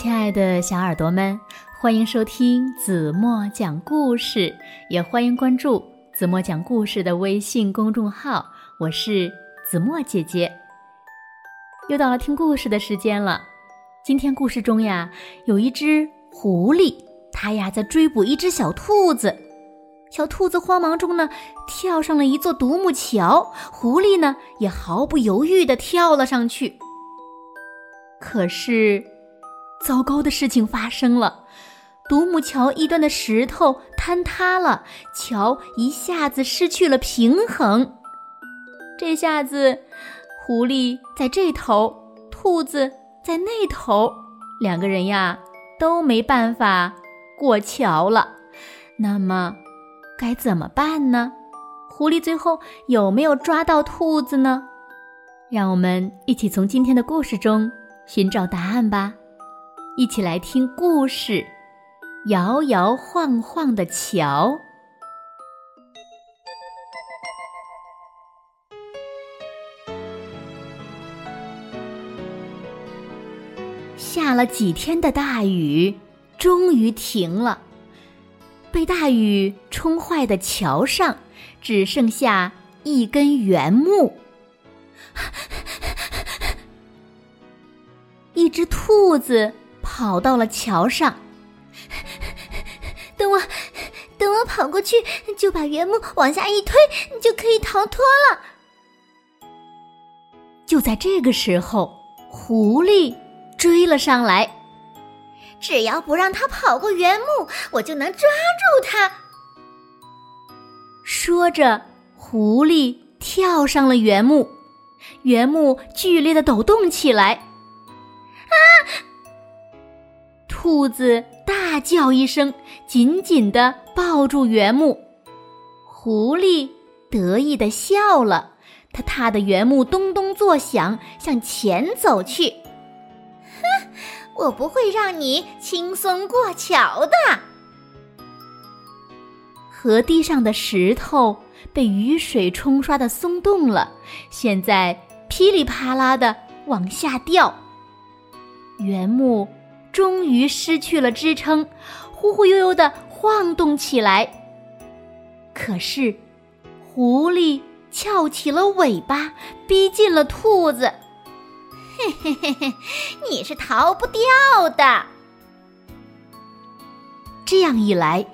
亲爱的小耳朵们，欢迎收听子墨讲故事，也欢迎关注子墨讲故事的微信公众号。我是子墨姐姐。又到了听故事的时间了。今天故事中呀，有一只狐狸，它呀在追捕一只小兔子。小兔子慌忙中呢，跳上了一座独木桥，狐狸呢也毫不犹豫地跳了上去。可是，糟糕的事情发生了，独木桥一端的石头坍塌了，桥一下子失去了平衡。这下子，狐狸在这头，兔子在那头，两个人呀都没办法过桥了。那么，该怎么办呢？狐狸最后有没有抓到兔子呢？让我们一起从今天的故事中寻找答案吧！一起来听故事《摇摇晃晃的桥》。下了几天的大雨，终于停了。被大雨冲坏的桥上，只剩下一根原木。一只兔子跑到了桥上，等我，等我跑过去，就把原木往下一推，就可以逃脱了。就在这个时候，狐狸追了上来。只要不让他跑过原木，我就能抓住他。说着，狐狸跳上了原木，原木剧烈的抖动起来。啊！兔子大叫一声，紧紧的抱住原木。狐狸得意的笑了，它踏的原木咚咚作响，向前走去。哼我不会让你轻松过桥的。河堤上的石头被雨水冲刷的松动了，现在噼里啪啦的往下掉。原木终于失去了支撑，忽忽悠悠的晃动起来。可是，狐狸翘起了尾巴，逼近了兔子。嘿嘿嘿嘿，你是逃不掉的。这样一来，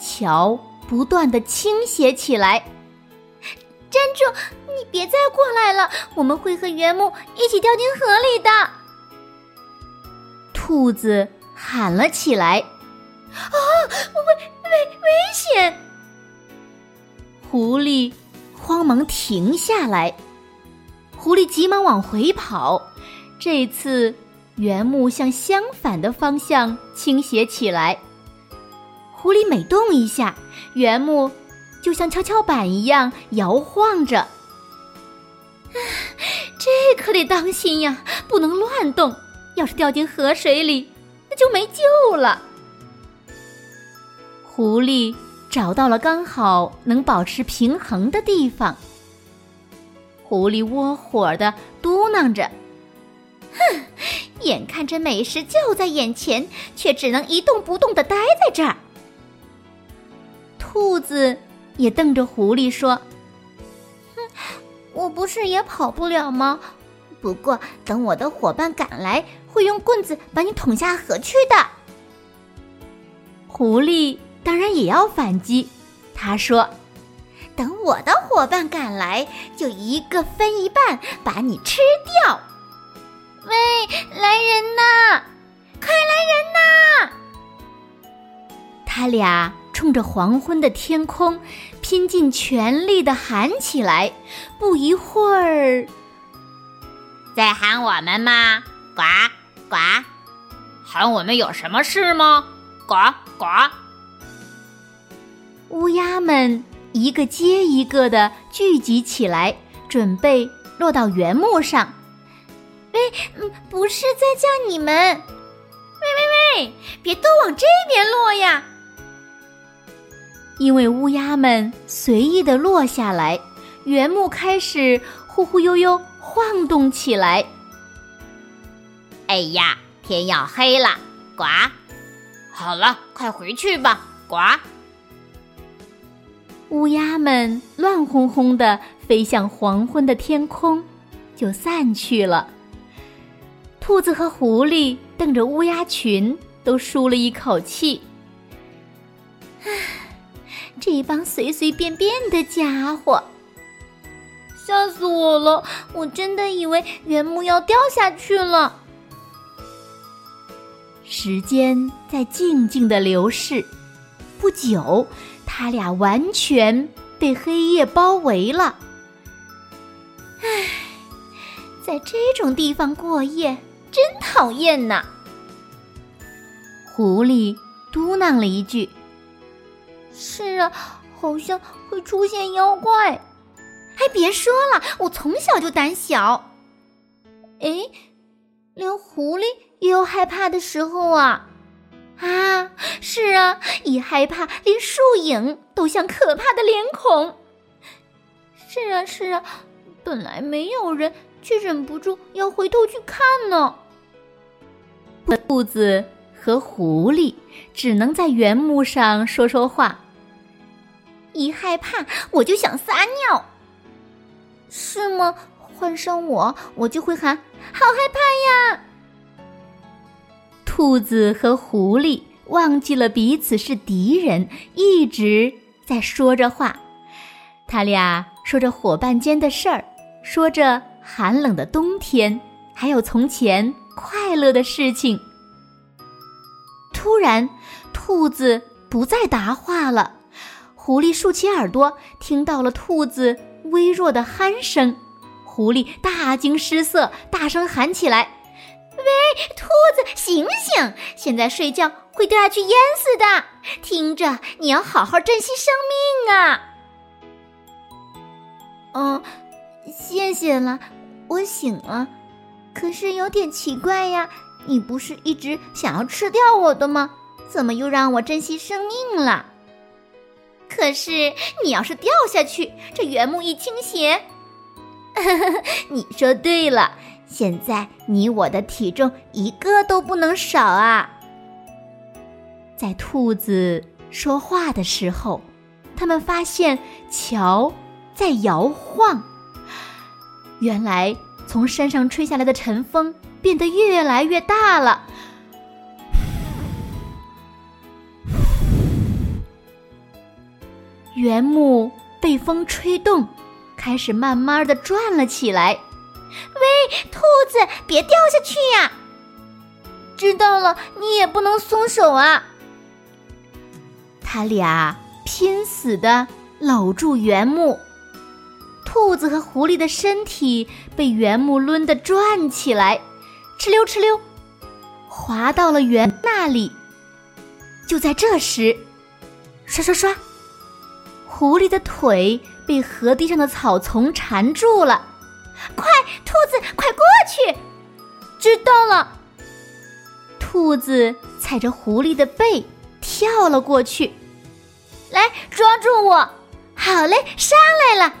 桥不断的倾斜起来。站住！你别再过来了，我们会和原木一起掉进河里的。兔子喊了起来：“啊，危危危险！”狐狸慌忙停下来，狐狸急忙往回跑。这次，原木向相反的方向倾斜起来。狐狸每动一下，原木就像跷跷板一样摇晃着。这可得当心呀，不能乱动。要是掉进河水里，那就没救了。狐狸找到了刚好能保持平衡的地方。狐狸窝火的嘟囔着。哼，眼看着美食就在眼前，却只能一动不动的待在这儿。兔子也瞪着狐狸说：“哼，我不是也跑不了吗？不过等我的伙伴赶来，会用棍子把你捅下河去的。”狐狸当然也要反击，他说：“等我的伙伴赶来，就一个分一半，把你吃掉。”喂，来人呐！快来人呐！他俩冲着黄昏的天空，拼尽全力的喊起来。不一会儿，在喊我们吗？呱呱！喊我们有什么事吗？呱呱！乌鸦们一个接一个的聚集起来，准备落到原木上。喂，嗯，不是在叫你们，喂喂喂，别都往这边落呀！因为乌鸦们随意的落下来，原木开始忽忽悠悠晃动起来。哎呀，天要黑了，呱。好了，快回去吧，呱。乌鸦们乱哄哄的飞向黄昏的天空，就散去了。兔子和狐狸瞪着乌鸦群，都舒了一口气。唉，这帮随随便便的家伙，吓死我了！我真的以为原木要掉下去了。时间在静静的流逝，不久。他俩完全被黑夜包围了。唉，在这种地方过夜真讨厌呐！狐狸嘟囔了一句：“是啊，好像会出现妖怪。”哎，别说了，我从小就胆小。哎，连狐狸也有害怕的时候啊。啊，是啊，一害怕，连树影都像可怕的脸孔。是啊，是啊，本来没有人，却忍不住要回头去看呢。兔子和狐狸只能在原木上说说话。一害怕，我就想撒尿。是吗？换上我，我就会喊，好害怕呀。兔子和狐狸忘记了彼此是敌人，一直在说着话。他俩说着伙伴间的事儿，说着寒冷的冬天，还有从前快乐的事情。突然，兔子不再答话了。狐狸竖起耳朵，听到了兔子微弱的鼾声。狐狸大惊失色，大声喊起来。喂，兔子，醒醒！现在睡觉会掉下去淹死的。听着，你要好好珍惜生命啊！嗯，谢谢了，我醒了。可是有点奇怪呀，你不是一直想要吃掉我的吗？怎么又让我珍惜生命了？可是你要是掉下去，这原木一倾斜，你说对了。现在你我的体重一个都不能少啊！在兔子说话的时候，他们发现桥在摇晃。原来从山上吹下来的晨风变得越来越大了，原木被风吹动，开始慢慢的转了起来。喂，兔子，别掉下去呀！知道了，你也不能松手啊！他俩拼死的搂住原木，兔子和狐狸的身体被原木抡得转起来，哧溜哧溜，滑到了原那里。就在这时，刷刷刷，狐狸的腿被河堤上的草丛缠住了。快，兔子，快过去！知道了。兔子踩着狐狸的背跳了过去，来抓住我！好嘞，上来了。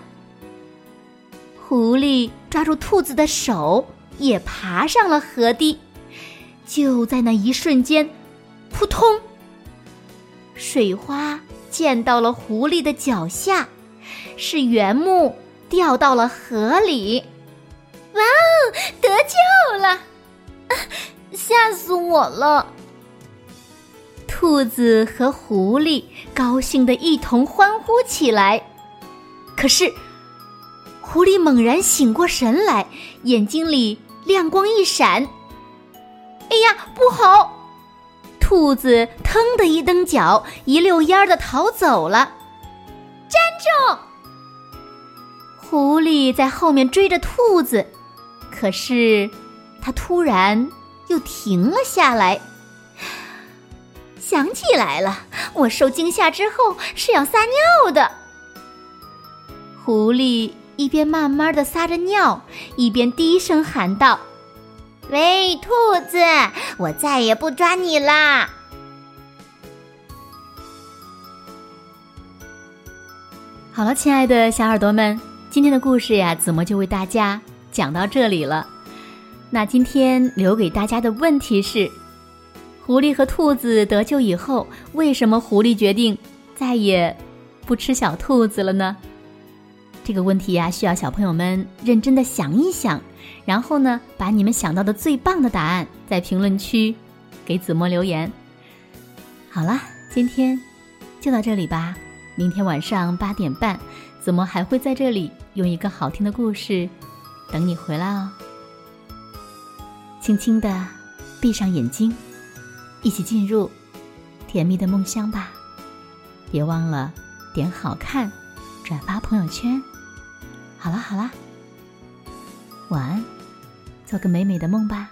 狐狸抓住兔子的手，也爬上了河堤。就在那一瞬间，扑通！水花溅到了狐狸的脚下，是原木掉到了河里。哇哦，得救了！吓死我了！兔子和狐狸高兴的一同欢呼起来。可是，狐狸猛然醒过神来，眼睛里亮光一闪。哎呀，不好！兔子腾的一蹬脚，一溜烟儿的逃走了。站住！狐狸在后面追着兔子。可是，他突然又停了下来。想起来了，我受惊吓之后是要撒尿的。狐狸一边慢慢的撒着尿，一边低声喊道：“喂，兔子，我再也不抓你啦！”好了，亲爱的小耳朵们，今天的故事呀，子墨就为大家。讲到这里了，那今天留给大家的问题是：狐狸和兔子得救以后，为什么狐狸决定再也不吃小兔子了呢？这个问题呀，需要小朋友们认真的想一想，然后呢，把你们想到的最棒的答案在评论区给子墨留言。好了，今天就到这里吧。明天晚上八点半，子墨还会在这里用一个好听的故事等你回来哦。轻轻的闭上眼睛，一起进入甜蜜的梦乡吧。别忘了点好看，转发朋友圈。好了好了，晚安，做个美美的梦吧。